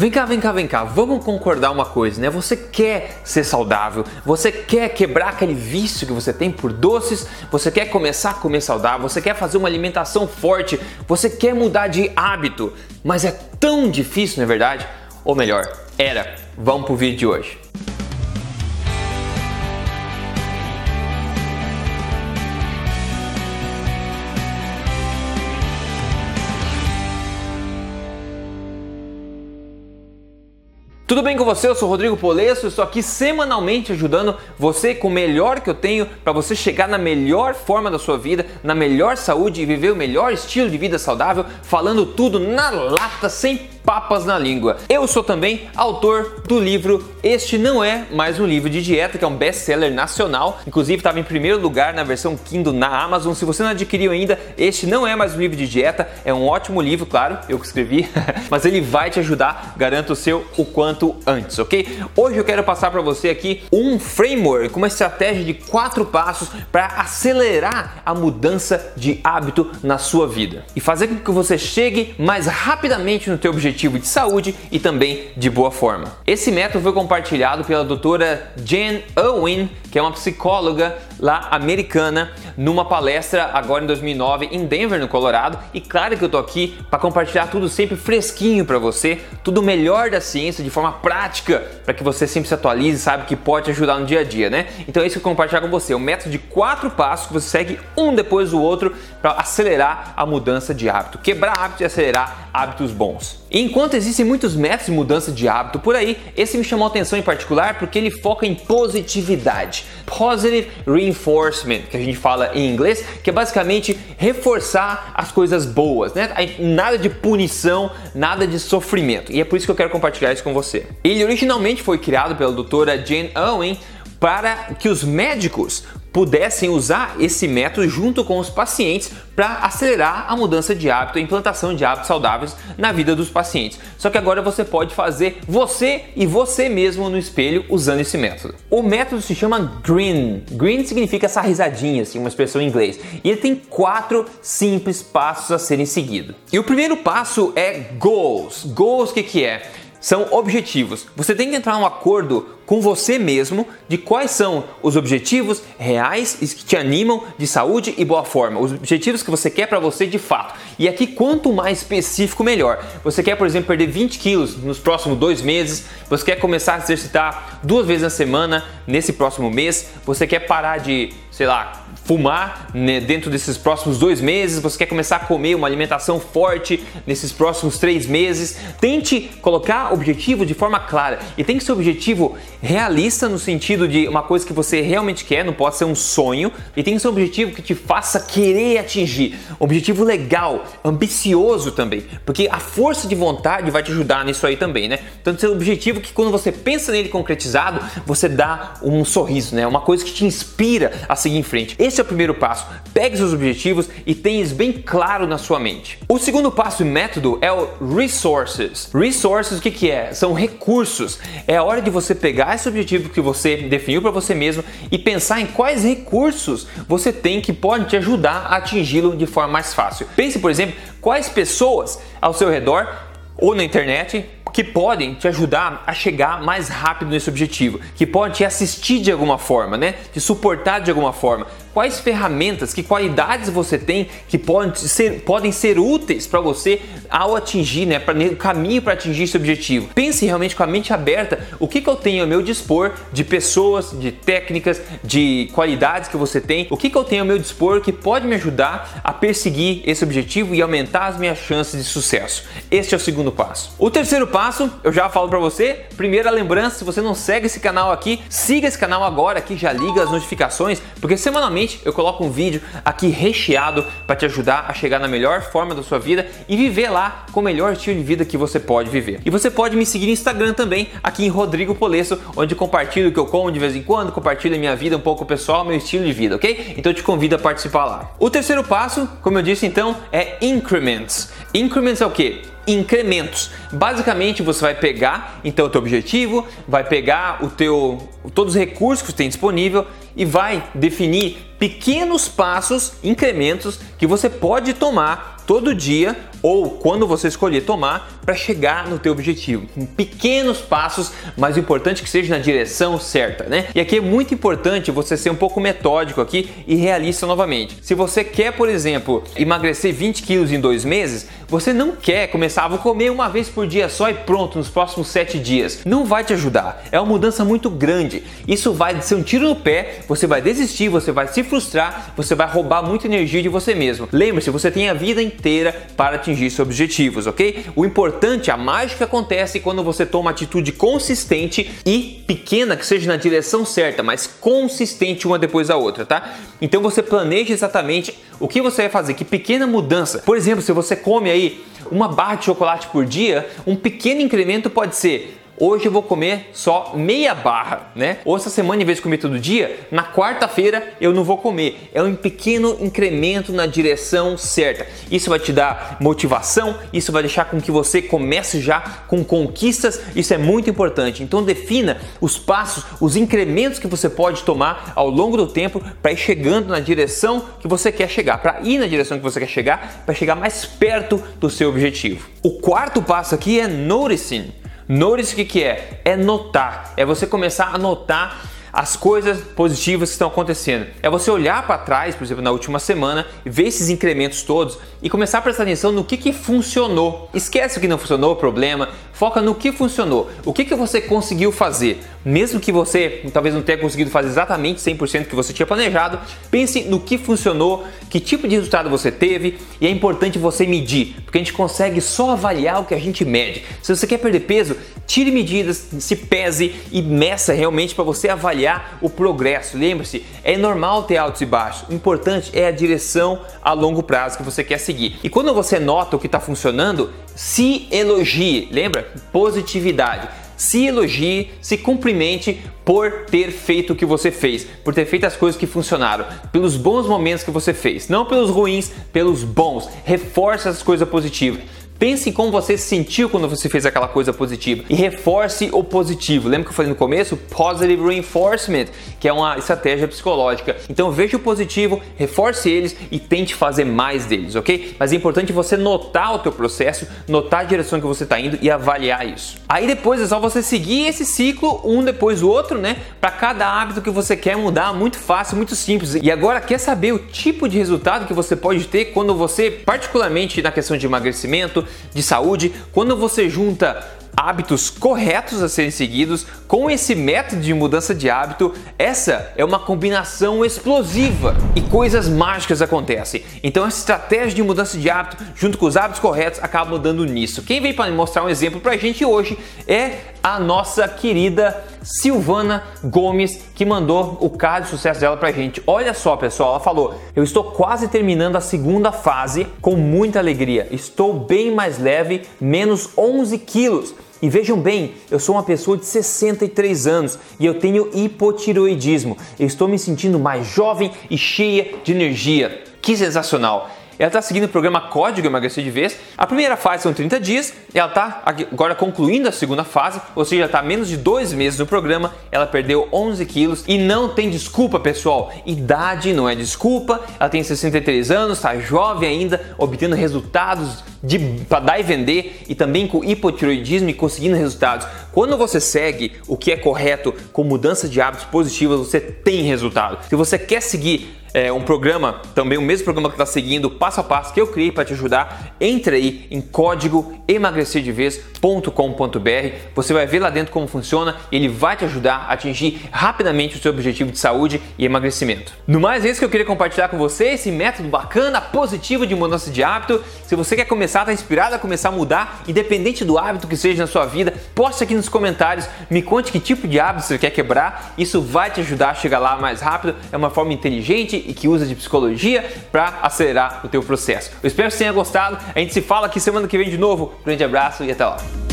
Vem cá, vem cá, vem cá. Vamos concordar uma coisa, né? Você quer ser saudável, você quer quebrar aquele vício que você tem por doces, você quer começar a comer saudável, você quer fazer uma alimentação forte, você quer mudar de hábito, mas é tão difícil, não é verdade? Ou melhor, era. Vamos pro vídeo de hoje. Com você? Eu sou Rodrigo Polesso, estou aqui semanalmente ajudando você com o melhor que eu tenho para você chegar na melhor forma da sua vida, na melhor saúde e viver o melhor estilo de vida saudável, falando tudo na lata, sem papas na língua. Eu sou também autor do livro Este Não É Mais Um Livro de Dieta, que é um best-seller nacional. Inclusive estava em primeiro lugar na versão Kindle na Amazon. Se você não adquiriu ainda, Este Não É Mais Um Livro de Dieta. É um ótimo livro, claro, eu que escrevi, mas ele vai te ajudar, garanto o seu o quanto antes, ok? Hoje eu quero passar para você aqui um framework, uma estratégia de quatro passos para acelerar a mudança de hábito na sua vida e fazer com que você chegue mais rapidamente no teu objetivo objetivo de saúde e também de boa forma. Esse método foi compartilhado pela doutora Jen Owen, que é uma psicóloga lá americana, numa palestra agora em 2009 em Denver, no Colorado. E claro que eu tô aqui para compartilhar tudo sempre fresquinho para você, tudo melhor da ciência de forma prática, para que você sempre se atualize e saiba que pode ajudar no dia a dia, né? Então é isso que eu compartilhar com você, um método de quatro passos que você segue um depois do outro para acelerar a mudança de hábito, quebrar hábitos e acelerar hábitos bons. Enquanto existem muitos métodos de mudança de hábito por aí, esse me chamou a atenção em particular porque ele foca em positividade. Positive reinforcement, que a gente fala em inglês, que é basicamente reforçar as coisas boas, né? Nada de punição, nada de sofrimento. E é por isso que eu quero compartilhar isso com você. Ele originalmente foi criado pela doutora Jane Owen para que os médicos pudessem usar esse método junto com os pacientes para acelerar a mudança de hábito, a implantação de hábitos saudáveis na vida dos pacientes. Só que agora você pode fazer você e você mesmo no espelho usando esse método. O método se chama Green. Green significa essa risadinha, assim, uma expressão em inglês. E ele tem quatro simples passos a serem seguidos. E o primeiro passo é goals. Goals o que, que é? São objetivos. Você tem que entrar num acordo com você mesmo de quais são os objetivos reais que te animam de saúde e boa forma, os objetivos que você quer para você de fato. E aqui, quanto mais específico, melhor. Você quer, por exemplo, perder 20 quilos nos próximos dois meses, você quer começar a exercitar duas vezes na semana nesse próximo mês, você quer parar de sei lá, fumar né, dentro desses próximos dois meses, você quer começar a comer uma alimentação forte nesses próximos três meses, tente colocar objetivo de forma clara e tem que ser objetivo realista no sentido de uma coisa que você realmente quer, não pode ser um sonho, e tem que ser um objetivo que te faça querer atingir, objetivo legal, ambicioso também, porque a força de vontade vai te ajudar nisso aí também, né? Então, ser um objetivo que quando você pensa nele concretizado, você dá um sorriso, né? Uma coisa que te inspira a seguir em frente. Esse é o primeiro passo. Pegue seus objetivos e tenha isso bem claro na sua mente. O segundo passo e método é o resources. Resources o que, que é? São recursos. É a hora de você pegar esse objetivo que você definiu para você mesmo e pensar em quais recursos você tem que podem te ajudar a atingi-lo de forma mais fácil. Pense, por exemplo, quais pessoas ao seu redor ou na internet que podem te ajudar a chegar mais rápido nesse objetivo, que podem te assistir de alguma forma, né? Te suportar de alguma forma quais ferramentas, que qualidades você tem que podem ser, podem ser úteis para você ao atingir, né, para o caminho para atingir esse objetivo. Pense realmente com a mente aberta, o que, que eu tenho ao meu dispor de pessoas, de técnicas, de qualidades que você tem, o que, que eu tenho ao meu dispor que pode me ajudar a perseguir esse objetivo e aumentar as minhas chances de sucesso. Este é o segundo passo. O terceiro passo, eu já falo para você, primeira lembrança, se você não segue esse canal aqui, siga esse canal agora aqui, já liga as notificações, porque semanalmente Eu coloco um vídeo aqui recheado para te ajudar a chegar na melhor forma da sua vida e viver lá com o melhor estilo de vida que você pode viver. E você pode me seguir no Instagram também, aqui em Rodrigo Polesso, onde compartilho o que eu como de vez em quando, compartilho a minha vida um pouco pessoal, meu estilo de vida, ok? Então eu te convido a participar lá. O terceiro passo, como eu disse então, é increments. Increments é o que? Incrementos. Basicamente, você vai pegar então o teu objetivo, vai pegar o teu todos os recursos que você tem disponível e vai definir pequenos passos, incrementos que você pode tomar todo dia ou quando você escolher tomar para chegar no teu objetivo. Em pequenos passos, mas o importante é que seja na direção certa, né? E aqui é muito importante você ser um pouco metódico aqui e realista novamente. Se você quer, por exemplo, emagrecer 20 quilos em dois meses, você não quer começar, a vou comer uma vez por dia só e pronto nos próximos 7 dias. Não vai te ajudar. É uma mudança muito grande. Isso vai ser um tiro no pé, você vai desistir, você vai se frustrar, você vai roubar muita energia de você mesmo. Lembre-se, você tem a vida inteira para atingir seus objetivos, ok? O importante, a mágica acontece quando você toma uma atitude consistente e pequena, que seja na direção certa, mas consistente uma depois da outra, tá? Então você planeja exatamente o que você vai fazer, que pequena mudança. Por exemplo, se você come aí uma barra de chocolate por dia, um pequeno incremento pode ser hoje eu vou comer só meia barra, né? Ou essa semana, em vez de comer todo dia, na quarta-feira eu não vou comer. É um pequeno incremento na direção certa. Isso vai te dar motivação, isso vai deixar com que você comece já com conquistas. Isso é muito importante. Então defina os passos, os incrementos que você pode tomar ao longo do tempo para ir chegando na direção que você quer chegar, para ir na direção que você quer chegar, para chegar mais perto do seu objetivo. O quarto passo aqui é noticing. Notice o que, que é? É notar. É você começar a notar as coisas positivas que estão acontecendo. É você olhar para trás, por exemplo, na última semana, ver esses incrementos todos e começar a prestar atenção no que, que funcionou. Esquece o que não funcionou, o problema, foca no que funcionou. O que, que você conseguiu fazer? Mesmo que você talvez não tenha conseguido fazer exatamente 100% que você tinha planejado, pense no que funcionou, que tipo de resultado você teve e é importante você medir, porque a gente consegue só avaliar o que a gente mede. Se você quer perder peso, tire medidas, se pese e meça realmente para você avaliar o progresso. Lembre-se, é normal ter altos e baixos. O importante é a direção a longo prazo que você quer seguir. E quando você nota o que está funcionando, se elogie. Lembra? positividade. Se elogie, se cumprimente por ter feito o que você fez, por ter feito as coisas que funcionaram, pelos bons momentos que você fez, não pelos ruins, pelos bons. Reforce as coisas positivas. Pense em como você se sentiu quando você fez aquela coisa positiva e reforce o positivo. Lembra que eu falei no começo? Positive reinforcement, que é uma estratégia psicológica. Então veja o positivo, reforce eles e tente fazer mais deles, ok? Mas é importante você notar o teu processo, notar a direção que você está indo e avaliar isso. Aí depois é só você seguir esse ciclo um depois do outro, né? Para cada hábito que você quer mudar, muito fácil, muito simples. E agora quer saber o tipo de resultado que você pode ter quando você, particularmente na questão de emagrecimento, de saúde, quando você junta hábitos corretos a serem seguidos com esse método de mudança de hábito, essa é uma combinação explosiva e coisas mágicas acontecem. Então essa estratégia de mudança de hábito junto com os hábitos corretos acaba mudando nisso. Quem veio para mostrar um exemplo para a gente hoje é a nossa querida Silvana Gomes, que mandou o caso de sucesso dela pra gente. Olha só, pessoal, ela falou: Eu estou quase terminando a segunda fase com muita alegria. Estou bem mais leve, menos 11 quilos. E vejam bem, eu sou uma pessoa de 63 anos e eu tenho hipotiroidismo. Eu estou me sentindo mais jovem e cheia de energia. Que sensacional! Ela está seguindo o programa Código Emagrecer de Vez. A primeira fase são 30 dias, ela está agora concluindo a segunda fase, ou seja, está menos de dois meses no programa. Ela perdeu 11 quilos e não tem desculpa, pessoal. Idade não é desculpa. Ela tem 63 anos, está jovem ainda, obtendo resultados para dar e vender e também com hipotiroidismo e conseguindo resultados. Quando você segue o que é correto com mudança de hábitos positivas, você tem resultado. Se você quer seguir é, um programa, também o mesmo programa que está seguindo, passo a passo, que eu criei para te ajudar, entre aí em código emagrecerdevez.com.br. Você vai ver lá dentro como funciona e ele vai te ajudar a atingir rapidamente o seu objetivo de saúde e emagrecimento. No mais, é isso que eu queria compartilhar com você, esse método bacana, positivo de mudança de hábito. Se você quer começar, está inspirado a começar a mudar, independente do hábito que seja na sua vida, poste aqui nos comentários, me conte que tipo de hábito você quer quebrar. Isso vai te ajudar a chegar lá mais rápido. É uma forma inteligente e que usa de psicologia para acelerar o teu processo. Eu espero que você tenha gostado. A gente se fala aqui semana que vem de novo. Grande abraço e até lá.